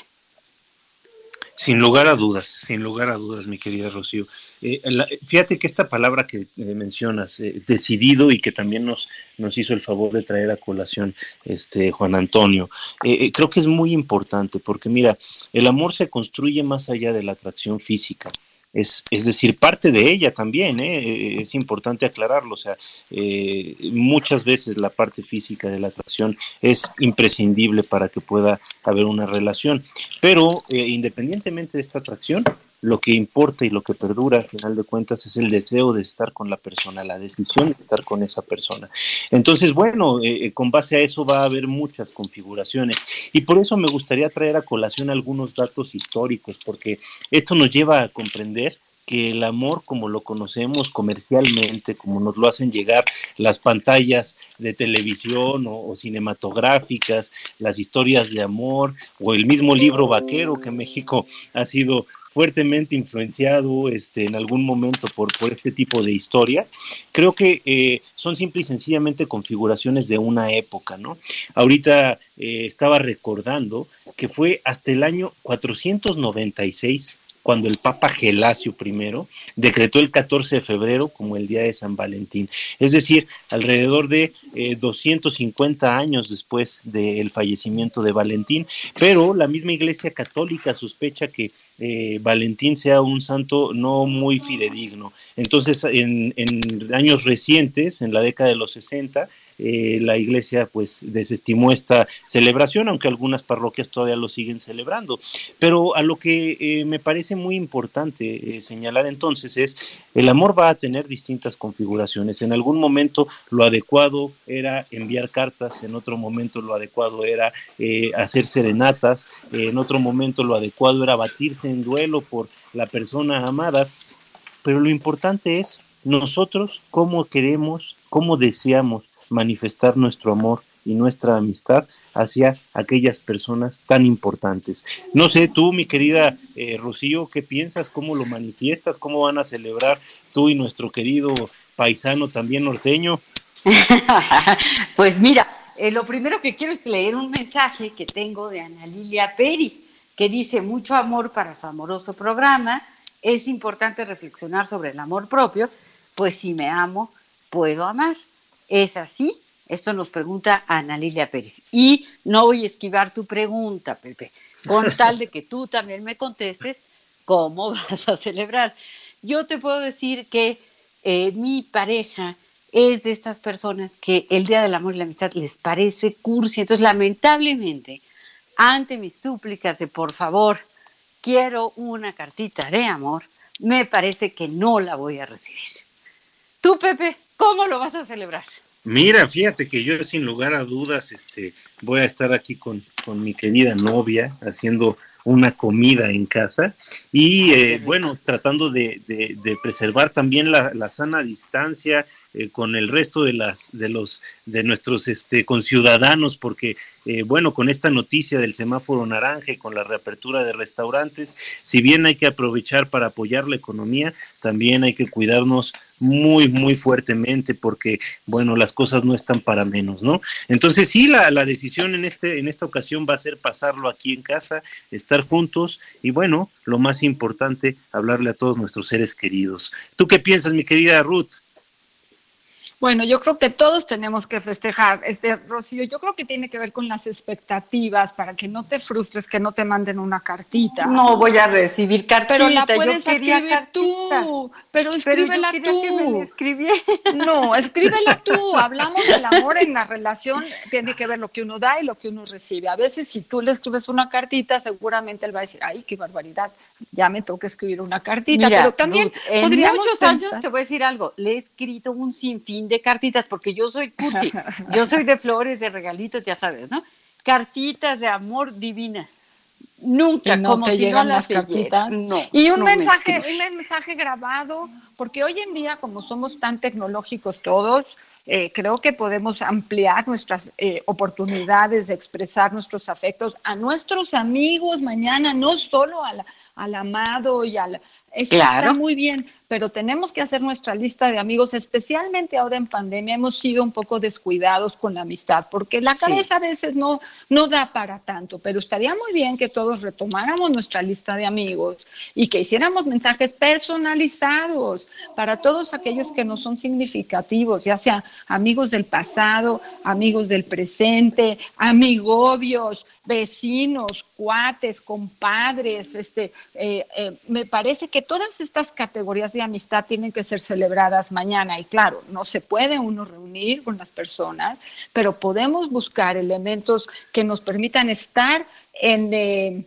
Speaker 6: Sin lugar a dudas, sin lugar a dudas, mi querida Rocío. Eh, fíjate que esta palabra que eh, mencionas, eh, decidido y que también nos, nos hizo el favor de traer a colación este Juan Antonio, creo que es muy importante porque mira, el amor se construye más allá de la atracción física es, es decir, parte de ella también, ¿eh? es importante aclararlo, o sea, eh, muchas veces la parte física de la atracción es imprescindible para que pueda haber una relación, pero eh, independientemente de esta atracción, lo que importa y lo que perdura al final de cuentas es el deseo de estar con la persona, la decisión de estar con esa persona. Entonces, bueno, eh, con base a eso va a haber muchas configuraciones y por eso me gustaría traer a colación algunos datos históricos, porque esto nos lleva a comprender que el amor como lo conocemos comercialmente, como nos lo hacen llegar las pantallas de televisión o, cinematográficas, las historias de amor o el mismo libro vaquero que México ha sido fuertemente influenciado este, en algún momento por, por este tipo de historias, creo que eh, son simple y sencillamente configuraciones de una época, ¿no? Ahorita eh, estaba recordando que fue hasta el año 496 cuando el Papa Gelasio I decretó el 14 de febrero como el Día de San Valentín. Es decir, alrededor de 250 eh, años después del fallecimiento de Valentín, pero la misma Iglesia Católica sospecha que eh, Valentín sea un santo no muy fidedigno. Entonces, en, en años recientes, en la década de los 60, eh, la iglesia pues desestimó esta celebración, aunque algunas parroquias todavía lo siguen celebrando. Pero a lo que eh, me parece muy importante eh, señalar entonces es, el amor va a tener distintas configuraciones. En algún momento lo adecuado era enviar cartas, en otro momento lo adecuado era hacer serenatas, en otro momento lo adecuado era batirse en duelo por la persona amada. Pero lo importante es nosotros cómo queremos, cómo deseamos manifestar nuestro amor y nuestra amistad hacia aquellas personas tan importantes. No sé, tú, mi querida eh, Rocío, ¿qué piensas? ¿Cómo lo manifiestas? ¿Cómo van a celebrar tú y nuestro querido paisano también norteño?
Speaker 4: pues mira, eh, lo primero que quiero es leer un mensaje que tengo de Ana Lilia Pérez, que dice, mucho amor para su amoroso programa, es importante reflexionar sobre el amor propio, pues si me amo, puedo amar. ¿Es así? Esto nos pregunta Ana Lilia Pérez. Y no voy a esquivar tu pregunta, Pepe, con tal de que tú también me contestes cómo vas a celebrar. Yo te puedo decir que eh, mi pareja es de estas personas que el Día del Amor y la Amistad les parece cursi. Entonces, lamentablemente, ante mis súplicas de por favor, quiero una cartita de amor, me parece que no la voy a recibir. Tú, Pepe, ¿cómo lo vas a celebrar?
Speaker 6: Mira, fíjate que yo sin lugar a dudas este, voy a estar aquí con, con mi querida novia haciendo una comida en casa y eh, bueno, tratando de, de, preservar también la, la sana distancia eh, con el resto de las de los de nuestros este conciudadanos porque eh, bueno con esta noticia del semáforo naranja y con la reapertura de restaurantes si bien hay que aprovechar para apoyar la economía también hay que cuidarnos muy muy fuertemente porque bueno las cosas no están para menos no entonces sí la, la decisión en este en esta ocasión va a ser pasarlo aquí en casa estar juntos y bueno lo más importante hablarle a todos nuestros seres queridos. Tú qué piensas mi querida Ruth
Speaker 5: Bueno, yo creo que todos tenemos que festejar, este Rocío. Yo creo que tiene que ver con las expectativas para que no te frustres, que no te manden una cartita.
Speaker 4: No voy a recibir cartita.
Speaker 5: Pero la puedes
Speaker 4: yo quería
Speaker 5: escribir
Speaker 4: cartita.
Speaker 5: tú. Pero escríbela
Speaker 4: pero yo
Speaker 5: tú.
Speaker 4: que me la escribiera.
Speaker 5: No, escríbela tú. Hablamos del amor en la relación. Tiene que ver lo que uno da y lo que uno recibe. A veces, si tú le escribes una cartita, seguramente él va a decir, ay, qué barbaridad, ya me toca escribir una cartita.
Speaker 4: Mira,
Speaker 5: pero también
Speaker 4: Ruth, en
Speaker 5: podríamos
Speaker 4: muchos
Speaker 5: pensar-
Speaker 4: años te voy a decir algo, le he escrito un sinfín de cartitas porque yo soy cursi, yo soy de flores, de regalitos, ya sabes, ¿no? Cartitas de amor divinas. Nunca,
Speaker 5: no
Speaker 4: como si no
Speaker 5: llegan
Speaker 4: las
Speaker 5: cartitas.
Speaker 4: No,
Speaker 5: Y un
Speaker 4: no
Speaker 5: mensaje, un mensaje grabado, porque hoy en día, como somos tan tecnológicos todos, eh, creo que podemos ampliar nuestras eh, oportunidades de expresar nuestros afectos a nuestros amigos mañana, no solo al, al amado y al... Eso
Speaker 4: Claro.
Speaker 5: está muy bien, pero tenemos que hacer nuestra lista de amigos, especialmente ahora en pandemia, hemos sido un poco descuidados con la amistad, porque la
Speaker 4: Sí.
Speaker 5: cabeza a veces no, no da para tanto, pero estaría muy bien que todos retomáramos nuestra lista de amigos y que hiciéramos mensajes personalizados para todos aquellos que no son significativos, ya sea amigos del pasado, amigos del presente, amigobios, vecinos, cuates, compadres, este, eh, eh, me parece que todas estas categorías de amistad tienen que ser celebradas mañana y claro, no se puede uno reunir con las personas, pero podemos buscar elementos que nos permitan estar en, eh,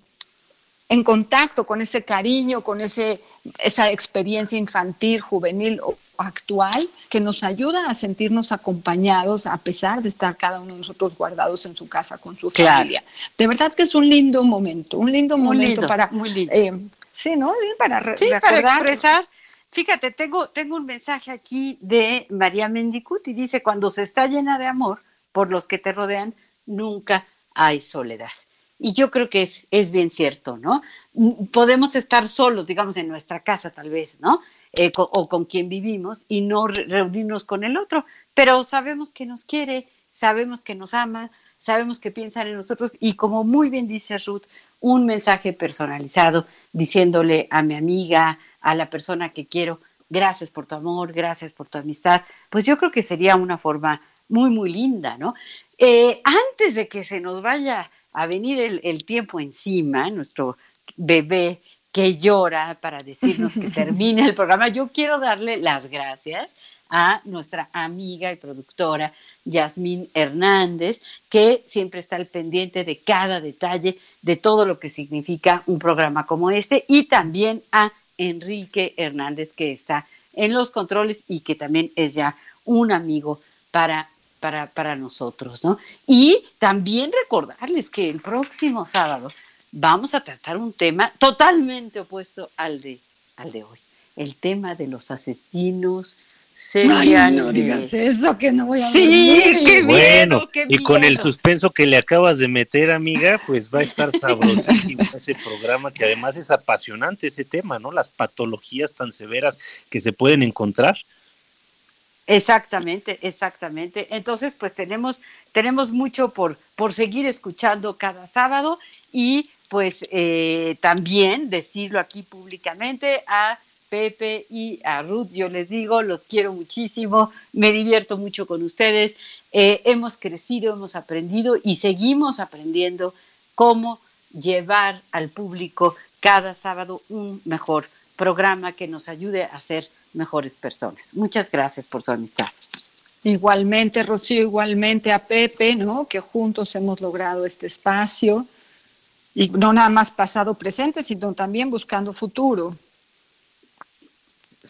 Speaker 5: en contacto con ese cariño, con ese, esa experiencia infantil, juvenil o actual que nos ayuda a sentirnos acompañados a pesar de estar cada uno de nosotros guardados en su casa con su
Speaker 4: Claro.
Speaker 5: familia. De verdad que es un lindo momento, un lindo
Speaker 4: Muy
Speaker 5: momento
Speaker 4: lindo,
Speaker 5: para
Speaker 4: lindo.
Speaker 5: eh, sí, ¿no? Sí, para re-
Speaker 4: Sí, para expresar. Fíjate, tengo, tengo un mensaje aquí de María Mendicuti. Dice, cuando se está llena de amor por los que te rodean, nunca hay soledad. Y yo creo que es, es bien cierto, ¿no? Mm, Podemos estar solos, digamos, en nuestra casa tal vez, ¿no? Eh, co- o con quien vivimos y no re- reunirnos con el otro, pero sabemos que nos quiere, sabemos que nos ama, sabemos que piensan en nosotros y como muy bien dice Ruth, un mensaje personalizado diciéndole a mi amiga, a la persona que quiero, gracias por tu amor, gracias por tu amistad, pues yo creo que sería una forma muy, muy linda, ¿no? Eh, antes de que se nos vaya a venir el, el tiempo encima, nuestro bebé que llora para decirnos que termine el programa, yo quiero darle las gracias a nuestra amiga y productora Yasmín Hernández, que siempre está al pendiente de cada detalle de todo lo que significa un programa como este, y también a Enrique Hernández, que está en los controles y que también es ya un amigo para, para, para nosotros, ¿no? Y también recordarles que el próximo sábado vamos a tratar un tema totalmente opuesto al de, al de hoy, el tema de los asesinos
Speaker 5: Ay,
Speaker 4: seriales.
Speaker 5: no digas eso, que no voy a
Speaker 4: Sí,
Speaker 5: dormir.
Speaker 4: qué
Speaker 6: Bueno,
Speaker 4: miedo, qué
Speaker 6: y con el suspenso que le acabas de meter, amiga, pues va a estar sabrosísimo ese programa, que además es apasionante ese tema, ¿no? Las patologías tan severas que se pueden encontrar.
Speaker 4: Exactamente, exactamente. Entonces, pues tenemos, tenemos mucho por, por seguir escuchando cada sábado y pues eh, también decirlo aquí públicamente a Pepe y a Ruth, yo les digo, los quiero muchísimo, me divierto mucho con ustedes, eh, hemos crecido, hemos aprendido y seguimos aprendiendo cómo llevar al público cada sábado un mejor programa que nos ayude a ser mejores personas. Muchas gracias por su amistad.
Speaker 5: Igualmente, Rocío, igualmente a Pepe, ¿no? Que juntos hemos logrado este espacio. Y no nada más pasado presente, sino también buscando futuro.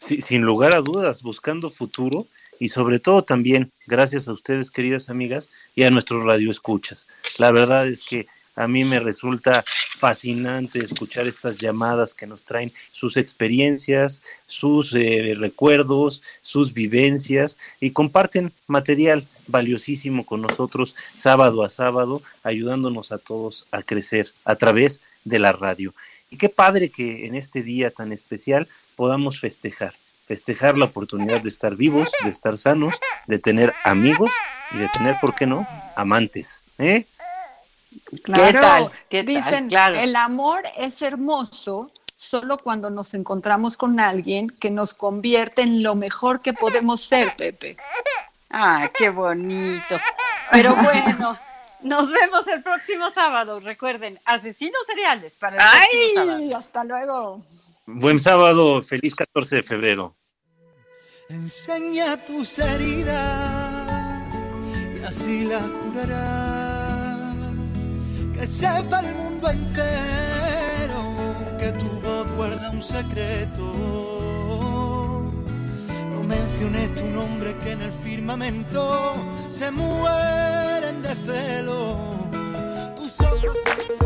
Speaker 6: Sin lugar a dudas, buscando futuro y sobre todo también gracias a ustedes, queridas amigas, y a nuestros radioescuchas. La verdad es que a mí me resulta fascinante escuchar estas llamadas que nos traen sus experiencias, sus eh, recuerdos, sus vivencias y comparten material valiosísimo con nosotros sábado a sábado, ayudándonos a todos a crecer a través de la radio. Y qué padre que en este día tan especial podamos festejar, festejar la oportunidad de estar vivos, de estar sanos, de tener amigos y de tener, ¿por qué no?, amantes. ¿eh?
Speaker 5: Claro,
Speaker 4: tal? ¿Qué tal?
Speaker 5: dicen,
Speaker 4: Claro.
Speaker 5: el amor es hermoso solo cuando nos encontramos con alguien que nos convierte en lo mejor que podemos ser, Pepe.
Speaker 4: Ah, qué bonito. Pero bueno, nos vemos el próximo sábado. Recuerden, asesinos seriales para el próximo sábado.
Speaker 5: ¡Ay! Hasta luego.
Speaker 6: Buen sábado, feliz 14 de febrero.
Speaker 3: Enseña tus heridas y así la curarás. Que sepa el mundo entero que tu voz guarda un secreto. No menciones tu nombre que en el firmamento se mueren de celo. Tus ojos.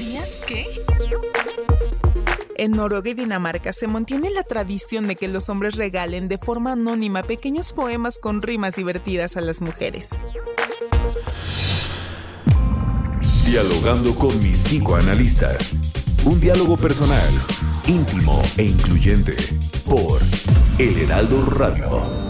Speaker 7: ¿Sabías qué? En Noruega y Dinamarca se mantiene la tradición de que los hombres regalen de forma anónima pequeños poemas con rimas divertidas a las mujeres.
Speaker 2: Dialogando con mis psicoanalistas. Un diálogo personal, íntimo e incluyente. Por El Heraldo Radio.